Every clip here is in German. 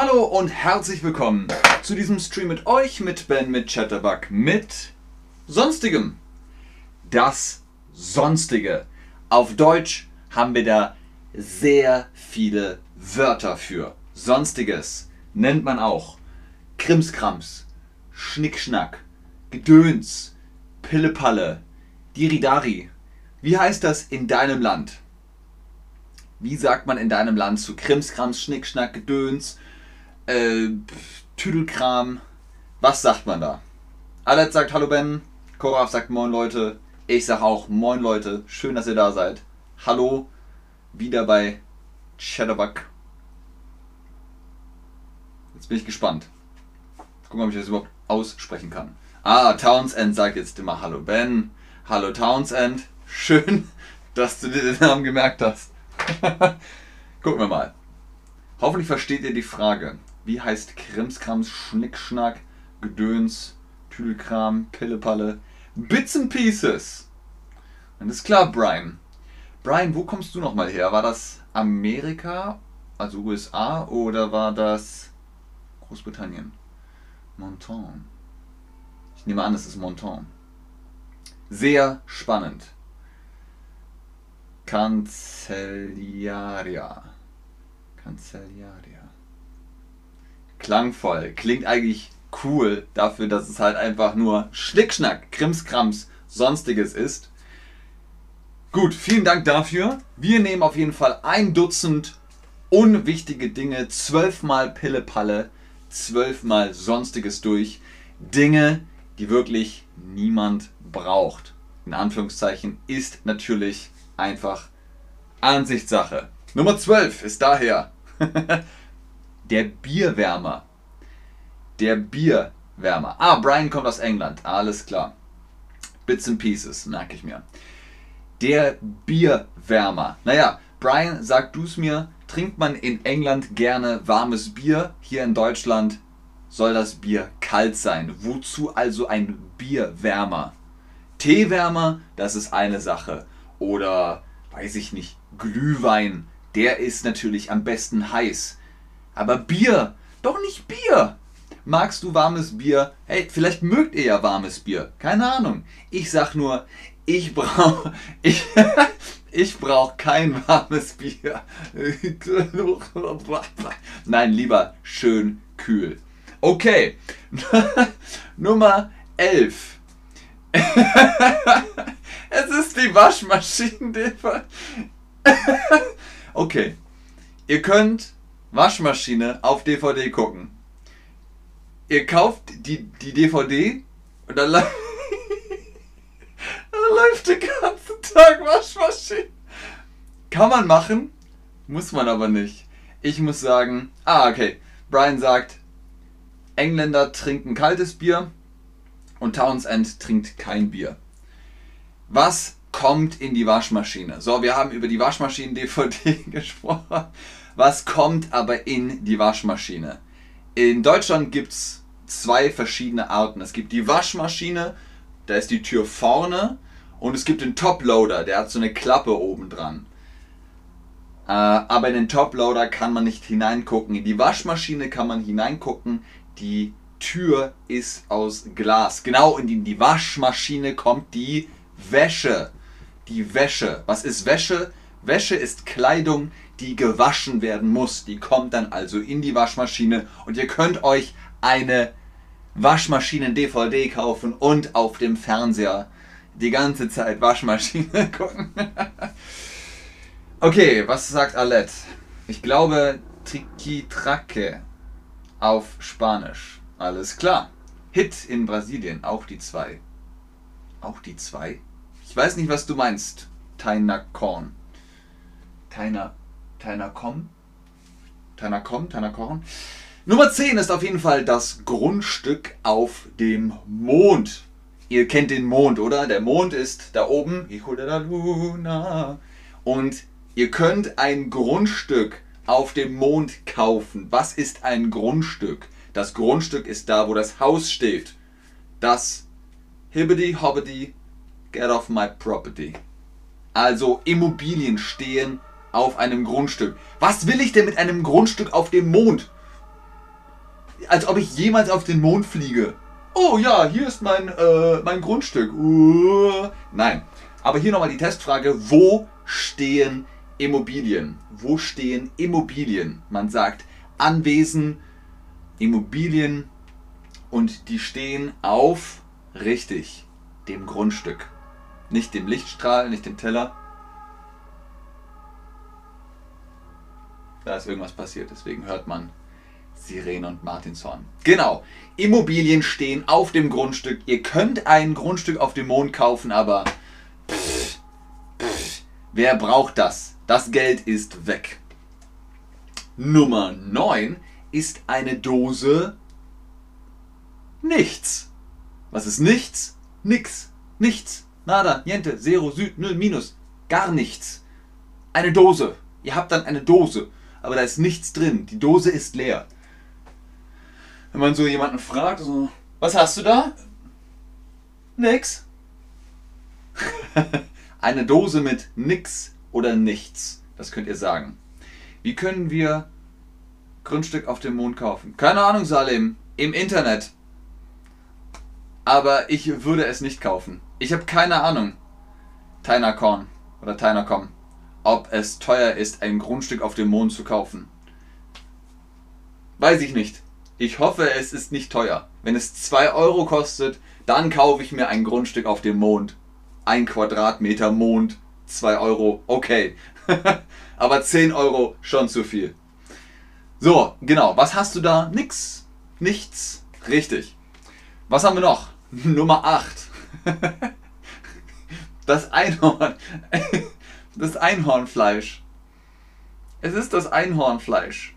Hallo und herzlich willkommen zu diesem Stream mit euch, mit Ben, mit Chatterbug, mit Sonstigem. Das Sonstige. Auf Deutsch haben wir da sehr viele Wörter für. Sonstiges nennt man auch Krimskrams, Schnickschnack, Gedöns, Pillepalle, Diridari. Wie heißt das in deinem Land? Wie sagt man in deinem Land zu Krimskrams, Schnickschnack, Gedöns, äh, Tüdelkram? Was sagt man da? Alet sagt Hallo Ben, Koraf sagt Moin Leute, ich sag auch Moin Leute, schön, dass ihr da seid. Hallo, wieder bei Chatterbug. Jetzt bin ich gespannt. Gucken, ob ich das überhaupt aussprechen kann. Ah, Townsend sagt jetzt immer Hallo Ben. Hallo Townsend. Schön, dass du dir den Namen gemerkt hast. Gucken wir mal. Hoffentlich versteht ihr die Frage. Wie heißt Krimskrams, Schnickschnack, Gedöns, Tüdelkram, Pillepalle, Bits and Pieces? Und ist klar, Brian. Brian, wo kommst du nochmal her? War das Amerika, also USA, oder war das Großbritannien? Monton. Ich nehme an, es ist Monton. Sehr spannend. Cancellaria. Cancellaria. Klangvoll. Klingt eigentlich cool dafür, dass es halt einfach nur Schnickschnack, Krimskrams, sonstiges ist. Gut, vielen Dank dafür. Wir nehmen auf jeden Fall ein Dutzend unwichtige Dinge, zwölfmal Pillepalle, zwölfmal sonstiges durch. Dinge, die wirklich niemand braucht. In Anführungszeichen ist natürlich einfach Ansichtssache. Nummer 12 ist daher der Bierwärmer. Der Bierwärmer. Ah, Brian kommt aus England. Alles klar. Bits and Pieces, merke ich mir. Der Bierwärmer. Naja, Brian, sag du es mir, trinkt man in England gerne warmes Bier? Hier in Deutschland soll das Bier kalt sein. Wozu also ein Bierwärmer? Teewärmer, das ist eine Sache. Oder, weiß ich nicht, Glühwein, der ist natürlich am besten heiß. Aber Bier, doch nicht Bier. Magst du warmes Bier? Hey, vielleicht mögt ihr ja warmes Bier. Keine Ahnung. Ich sag nur, ich brauche ich, ich brauch kein warmes Bier. Nein, lieber schön kühl. Okay. Nummer 11. es ist die Waschmaschine. okay. Ihr könnt Waschmaschine auf DVD gucken. Ihr kauft die, die DVD und dann, dann läuft den ganzen Tag Waschmaschine. Kann man machen, muss man aber nicht. Ich muss sagen, ah, okay. Brian sagt, Engländer trinken kaltes Bier, und Townsend trinkt kein Bier. Was kommt in die Waschmaschine? So, wir haben über die Waschmaschinen-DVD gesprochen. Was kommt aber in die Waschmaschine? In Deutschland gibt es zwei verschiedene Arten. Es gibt die Waschmaschine, da ist die Tür vorne und es gibt den Toploader, der hat so eine Klappe oben dran. Äh, aber in den Toploader kann man nicht hineingucken. In die Waschmaschine kann man hineingucken. Die Tür ist aus Glas. Genau in die, in die Waschmaschine kommt die Wäsche. Die Wäsche. Was ist Wäsche? Wäsche ist Kleidung, die gewaschen werden muss. Die kommt dann also in die Waschmaschine und ihr könnt euch eine Waschmaschinen-DVD kaufen und auf dem Fernseher die ganze Zeit Waschmaschine gucken. okay, was sagt Alet? Ich glaube Triquitraque auf Spanisch. Alles klar. Hit in Brasilien, auch die zwei. Auch die zwei? Ich weiß nicht, was du meinst, Taina Korn. Taina, Taina Kom? Taina Kom, Taina Korn? Nummer 10 ist auf jeden Fall das Grundstück auf dem Mond. Ihr kennt den Mond, oder? Der Mond ist da oben. Hijo de la Luna. Und ihr könnt ein Grundstück auf dem Mond kaufen. Was ist ein Grundstück? Das Grundstück ist da, wo das Haus steht. Das Hibbity Hobbity, get off my property. Also Immobilien stehen auf einem Grundstück. Was will ich denn mit einem Grundstück auf dem Mond? als ob ich jemals auf den Mond fliege. Oh ja, hier ist mein, äh, mein Grundstück. Uh, nein. Aber hier nochmal die Testfrage, wo stehen Immobilien? Wo stehen Immobilien? Man sagt Anwesen, Immobilien und die stehen auf, richtig, dem Grundstück. Nicht dem Lichtstrahl, nicht dem Teller. Da ist irgendwas passiert, deswegen hört man Sirene und Martinshorn. Genau. Immobilien stehen auf dem Grundstück. Ihr könnt ein Grundstück auf dem Mond kaufen, aber pff, pff, wer braucht das? Das Geld ist weg. Nummer 9 ist eine Dose nichts. Was ist nichts? Nix. Nichts. Nada, niente, zero, süd, null, minus. Gar nichts. Eine Dose. Ihr habt dann eine Dose, aber da ist nichts drin. Die Dose ist leer wenn man so jemanden fragt, so, was hast du da? Nix. Eine Dose mit nix oder nichts. Das könnt ihr sagen. Wie können wir Grundstück auf dem Mond kaufen? Keine Ahnung, Salim. Im Internet. Aber ich würde es nicht kaufen. Ich habe keine Ahnung. Tynacorn oder Tynercom. Ob es teuer ist, ein Grundstück auf dem Mond zu kaufen. Weiß ich nicht. Ich hoffe, es ist nicht teuer. Wenn es 2 Euro kostet, dann kaufe ich mir ein Grundstück auf dem Mond. Ein Quadratmeter Mond, 2 Euro, okay. Aber 10 Euro schon zu viel. So, genau. Was hast du da? Nix. Nichts. Richtig. Was haben wir noch? Nummer 8. Das Einhorn. Das Einhornfleisch. Es ist das Einhornfleisch.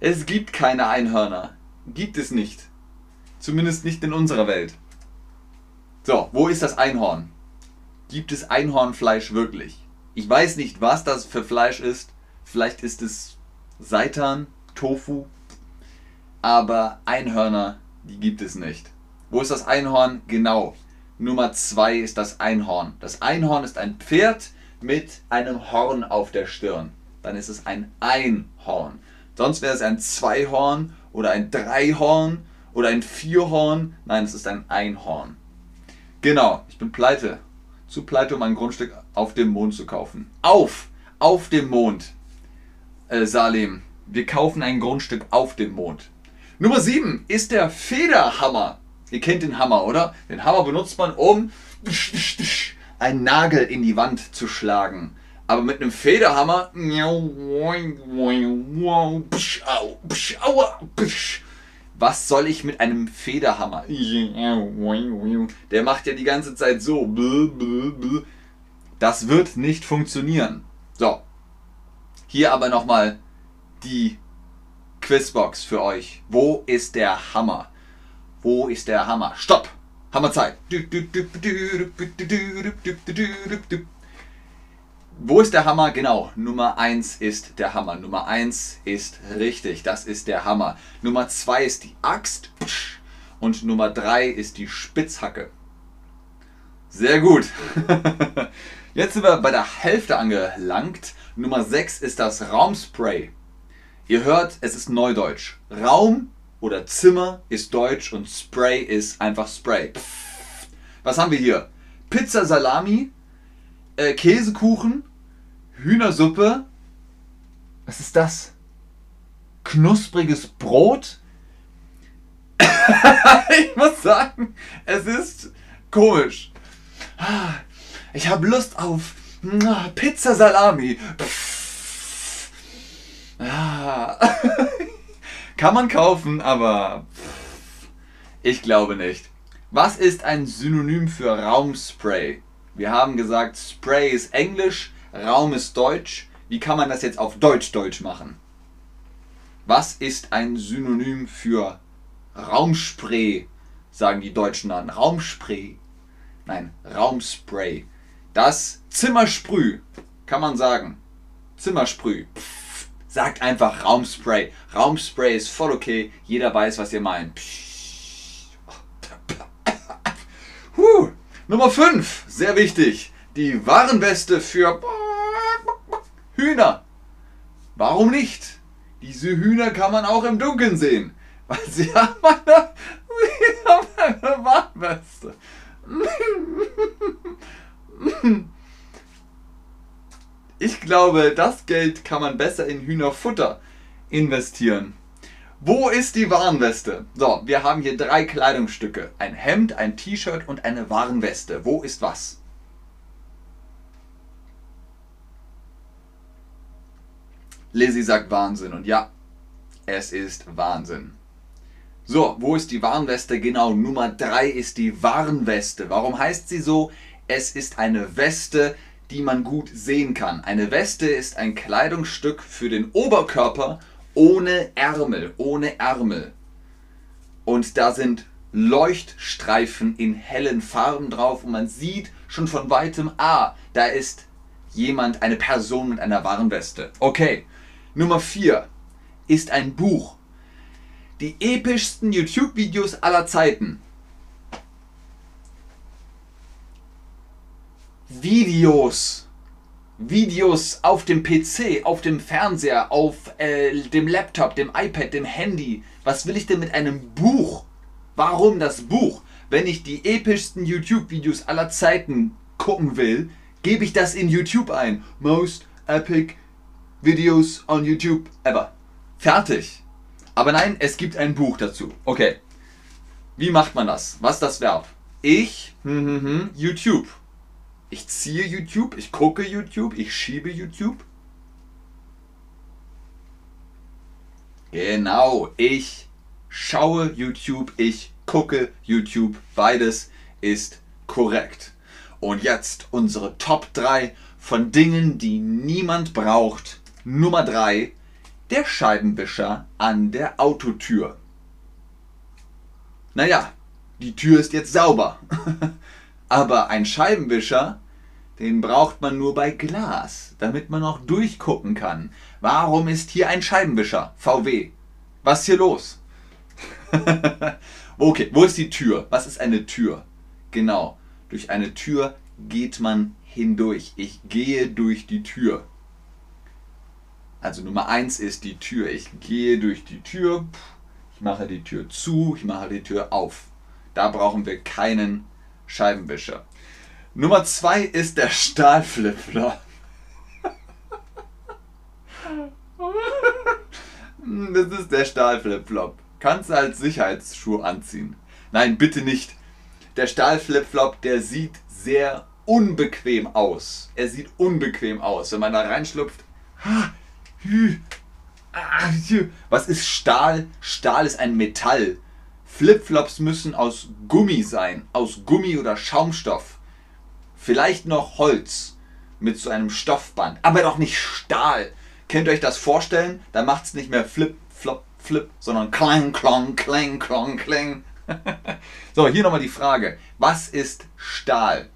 Es gibt keine Einhörner. Gibt es nicht. Zumindest nicht in unserer Welt. So, wo ist das Einhorn? Gibt es Einhornfleisch wirklich? Ich weiß nicht, was das für Fleisch ist. Vielleicht ist es Seitan, Tofu. Aber Einhörner, die gibt es nicht. Wo ist das Einhorn? Genau. Nummer 2 ist das Einhorn. Das Einhorn ist ein Pferd mit einem Horn auf der Stirn. Dann ist es ein Einhorn. Sonst wäre es ein Zweihorn oder ein Dreihorn oder ein Vierhorn. Nein, es ist ein Einhorn. Genau, ich bin pleite. Zu pleite, um ein Grundstück auf dem Mond zu kaufen. Auf! Auf dem Mond. Äh, Salim, wir kaufen ein Grundstück auf dem Mond. Nummer 7 ist der Federhammer. Ihr kennt den Hammer, oder? Den Hammer benutzt man, um einen Nagel in die Wand zu schlagen. Aber mit einem Federhammer. Was soll ich mit einem Federhammer? Der macht ja die ganze Zeit so. Das wird nicht funktionieren. So. Hier aber nochmal die Quizbox für euch. Wo ist der Hammer? Wo ist der Hammer? Stopp! Hammerzeit! Wo ist der Hammer? Genau, Nummer 1 ist der Hammer. Nummer 1 ist richtig, das ist der Hammer. Nummer 2 ist die Axt. Und Nummer 3 ist die Spitzhacke. Sehr gut. Jetzt sind wir bei der Hälfte angelangt. Nummer 6 ist das Raumspray. Ihr hört, es ist Neudeutsch. Raum oder Zimmer ist Deutsch und Spray ist einfach Spray. Was haben wir hier? Pizza Salami, äh, Käsekuchen, Hühnersuppe. Was ist das? Knuspriges Brot? ich muss sagen, es ist komisch. Ich habe Lust auf Pizza Salami. Kann man kaufen, aber ich glaube nicht. Was ist ein Synonym für Raumspray? Wir haben gesagt, Spray ist Englisch, Raum ist Deutsch. Wie kann man das jetzt auf Deutsch-Deutsch machen? Was ist ein Synonym für Raumspray? Sagen die Deutschen dann. Raumspray. Nein, Raumspray. Das Zimmersprüh, kann man sagen. Zimmersprüh. Pff, sagt einfach Raumspray. Raumspray ist voll okay. Jeder weiß, was ihr meint. Huh. Nummer 5, sehr wichtig. Die Warenweste für Hühner. Warum nicht? Diese Hühner kann man auch im Dunkeln sehen. Weil sie haben eine, Warnweste. Ich glaube, das Geld kann man besser in Hühnerfutter investieren. Wo ist die Warnweste? So, wir haben hier drei Kleidungsstücke. Ein Hemd, ein T-Shirt und eine Warnweste. Wo ist was? Lizzie sagt Wahnsinn und ja, es ist Wahnsinn. So, wo ist die Warnweste? Genau, Nummer 3 ist die Warnweste. Warum heißt sie so? Es ist eine Weste, die man gut sehen kann. Eine Weste ist ein Kleidungsstück für den Oberkörper ohne Ärmel, ohne Ärmel. Und da sind Leuchtstreifen in hellen Farben drauf und man sieht schon von weitem, ah, da ist jemand, eine Person mit einer Warnweste. Okay, Nummer 4 ist ein Buch. Die epischsten YouTube-Videos aller Zeiten. Videos. Videos auf dem PC, auf dem Fernseher, auf äh, dem Laptop, dem iPad, dem Handy. Was will ich denn mit einem Buch? Warum das Buch? Wenn ich die epischsten YouTube-Videos aller Zeiten gucken will, gebe ich das in YouTube ein. Most epic Videos on YouTube ever. Fertig. Aber nein, es gibt ein Buch dazu. Okay. Wie macht man das? Was ist das Verb? Ich, hm, hm, hm, YouTube. Ich ziehe YouTube, ich gucke YouTube, ich schiebe YouTube. Genau, ich schaue YouTube, ich gucke YouTube. Beides ist korrekt. Und jetzt unsere Top 3 von Dingen, die niemand braucht, Nummer 3. Der Scheibenwischer an der Autotür. Naja, die Tür ist jetzt sauber. Aber ein Scheibenwischer, den braucht man nur bei Glas, damit man auch durchgucken kann. Warum ist hier ein Scheibenwischer? VW. Was ist hier los? okay, wo ist die Tür? Was ist eine Tür? Genau, durch eine Tür geht man hindurch. Ich gehe durch die Tür. Also Nummer eins ist die Tür. Ich gehe durch die Tür, ich mache die Tür zu, ich mache die Tür auf. Da brauchen wir keinen Scheibenwischer. Nummer zwei ist der Stahlflipflop. Das ist der Stahlflipflop. Kannst du als Sicherheitsschuh anziehen. Nein, bitte nicht. Der Stahlflipflop, der sieht sehr unbequem aus. Er sieht unbequem aus. Wenn man da reinschlupft, was ist Stahl? Stahl ist ein Metall. Flipflops müssen aus Gummi sein, aus Gummi oder Schaumstoff. Vielleicht noch Holz mit so einem Stoffband, aber doch nicht Stahl. Könnt ihr euch das vorstellen? Da macht es nicht mehr Flip, Flop, Flip, sondern Klang, Klong, Klang, Klong, Klang. so, hier nochmal die Frage. Was ist Stahl?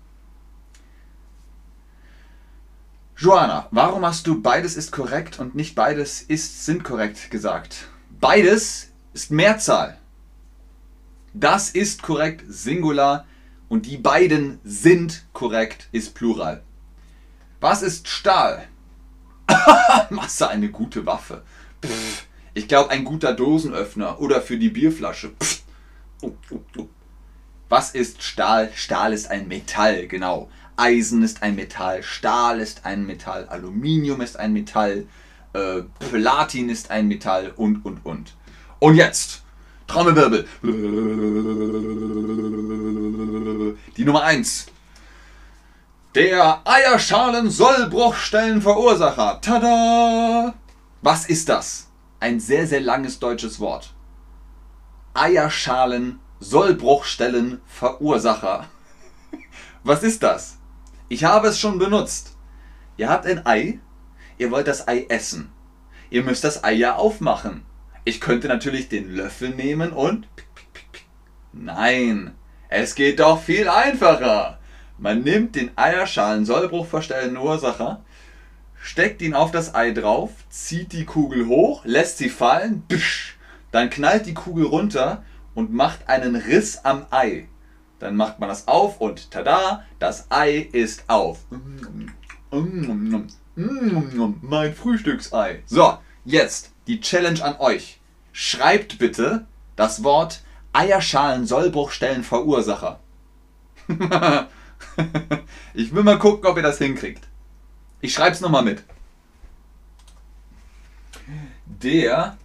Joanna, warum hast du beides ist korrekt und nicht beides ist sind korrekt gesagt? Beides ist Mehrzahl. Das ist korrekt Singular und die beiden sind korrekt ist Plural. Was ist Stahl? Masse eine gute Waffe. Pff, ich glaube ein guter Dosenöffner oder für die Bierflasche. Oh, oh, oh. Was ist Stahl? Stahl ist ein Metall, genau. Eisen ist ein Metall, Stahl ist ein Metall, Aluminium ist ein Metall, äh, Platin ist ein Metall und, und, und. Und jetzt, Trommelwirbel. Die Nummer 1. Der Eierschalen-Sollbruchstellenverursacher. Tada! Was ist das? Ein sehr, sehr langes deutsches Wort. Eierschalen-Sollbruchstellenverursacher. Was ist das? Ich habe es schon benutzt. Ihr habt ein Ei, ihr wollt das Ei essen. Ihr müsst das Ei ja aufmachen. Ich könnte natürlich den Löffel nehmen und... Nein, es geht doch viel einfacher. Man nimmt den Eierschalen Sollbruchverstellenden Ursacher, steckt ihn auf das Ei drauf, zieht die Kugel hoch, lässt sie fallen, dann knallt die Kugel runter und macht einen Riss am Ei. Dann macht man das auf und tada, das Ei ist auf. Mein Frühstücksei. So, jetzt die Challenge an euch. Schreibt bitte das Wort Eierschalen-Sollbruchstellen Verursacher. ich will mal gucken, ob ihr das hinkriegt. Ich schreibe es nochmal mit. Der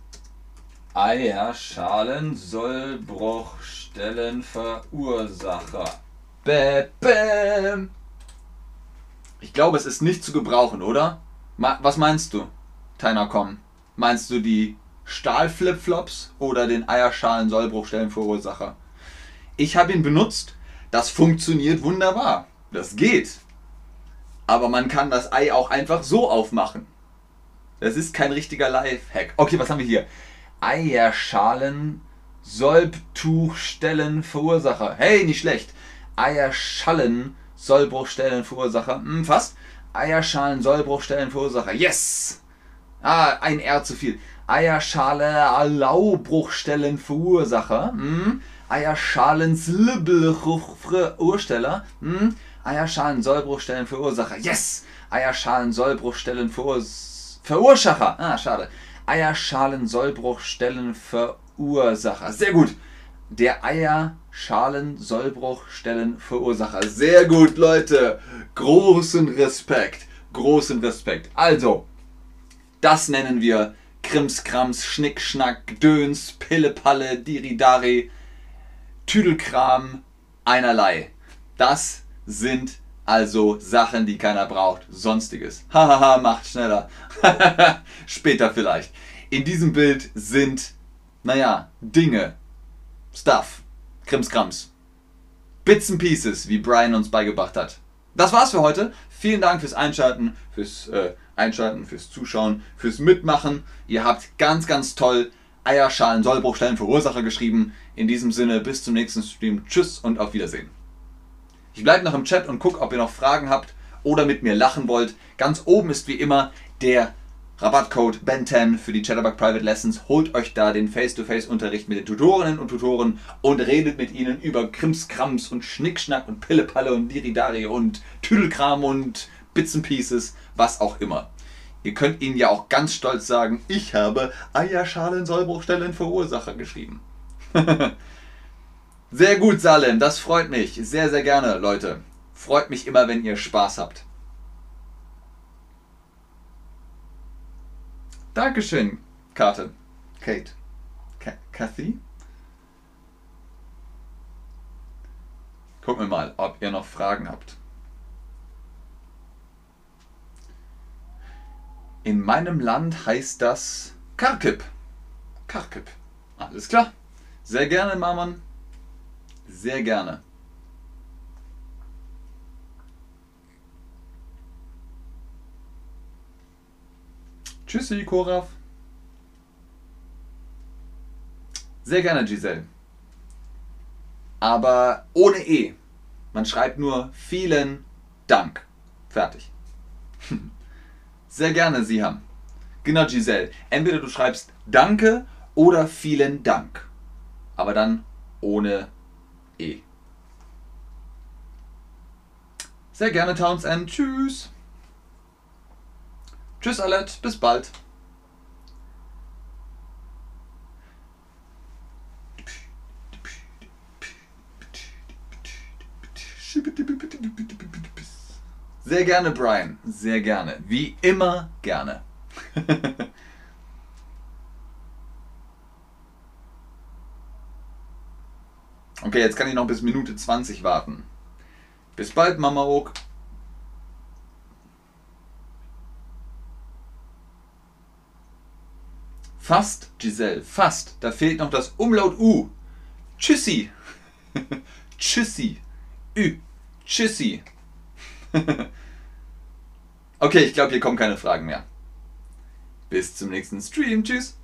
Eierschalen-Sollbruchstellen-Verursacher. Bäm. Ich glaube, es ist nicht zu gebrauchen, oder? Was meinst du, Tainercom? Meinst du die Stahlflipflops oder den Eierschalen-Sollbruchstellenverursacher? Ich habe ihn benutzt. Das funktioniert wunderbar. Das geht. Aber man kann das Ei auch einfach so aufmachen. Das ist kein richtiger Live-Hack. Okay, was haben wir hier? Eierschalen Sollbtuchstellenverursacher. Hey, nicht schlecht. Eierschalen Sollbruchstellenverursacher. Hm, fast. Eierschalen Sollbruchstellenverursacher. Yes! Ah, ein R zu viel. Eierschale Laubruchstellenverursacher. Hm. Eierschalen Slibelursteller. Hm. Eierschalen Sollbruchstellenverursacher. Yes! Eierschalen Sollbruchstellenverursacher. Ah, schade. Eierschalen Sollbruchstellenverursacher. Sehr gut. Der Eierschalen-Sollbruchstellenverursacher. Sehr gut, Leute. Großen Respekt. Großen Respekt. Also, das nennen wir Krimskrams, Schnickschnack, Döns, Pillepalle, Diridari, Tüdelkram, einerlei. Das sind also Sachen, die keiner braucht. Sonstiges. Hahaha, macht schneller. Später vielleicht. In diesem Bild sind, naja, Dinge, Stuff. Krimskrams. Bits and Pieces, wie Brian uns beigebracht hat. Das war's für heute. Vielen Dank fürs Einschalten, fürs äh, Einschalten, fürs Zuschauen, fürs Mitmachen. Ihr habt ganz, ganz toll Eierschalen, Sollbruchstellen, Verursacher geschrieben. In diesem Sinne, bis zum nächsten Stream. Tschüss und auf Wiedersehen. Ich bleibe noch im Chat und gucke, ob ihr noch Fragen habt oder mit mir lachen wollt. Ganz oben ist wie immer der Rabattcode BEN10 für die Chatterbug Private Lessons. Holt euch da den Face-to-Face-Unterricht mit den Tutorinnen und Tutoren und redet mit ihnen über Krimskrams und Schnickschnack und Pillepalle und Diridari und Tüdelkram und Bits and Pieces, was auch immer. Ihr könnt ihnen ja auch ganz stolz sagen, ich habe Eierschalen Sollbruchstellen Verursacher geschrieben. sehr gut, Salem, das freut mich. Sehr, sehr gerne, Leute. Freut mich immer, wenn ihr Spaß habt. Dankeschön, Karte. Kate. Ka Kathy? Gucken wir mal, ob ihr noch Fragen habt. In meinem Land heißt das Karkip. Karkip. Alles klar. Sehr gerne, Maman. Sehr gerne. Tschüssi, Koraf. Sehr gerne, Giselle. Aber ohne E. Man schreibt nur vielen Dank. Fertig. Sehr gerne, Sie haben. Genau, Giselle. Entweder du schreibst Danke oder vielen Dank. Aber dann ohne E. Sehr gerne, Townsend. Tschüss. Tschüss, Alette. Bis bald. Sehr gerne, Brian. Sehr gerne. Wie immer gerne. okay, jetzt kann ich noch bis Minute 20 warten. Bis bald, Mama Oak. Fast, Giselle, fast. Da fehlt noch das Umlaut U. Tschüssi. Tschüssi. Ü. Tschüssi. okay, ich glaube, hier kommen keine Fragen mehr. Bis zum nächsten Stream. Tschüss.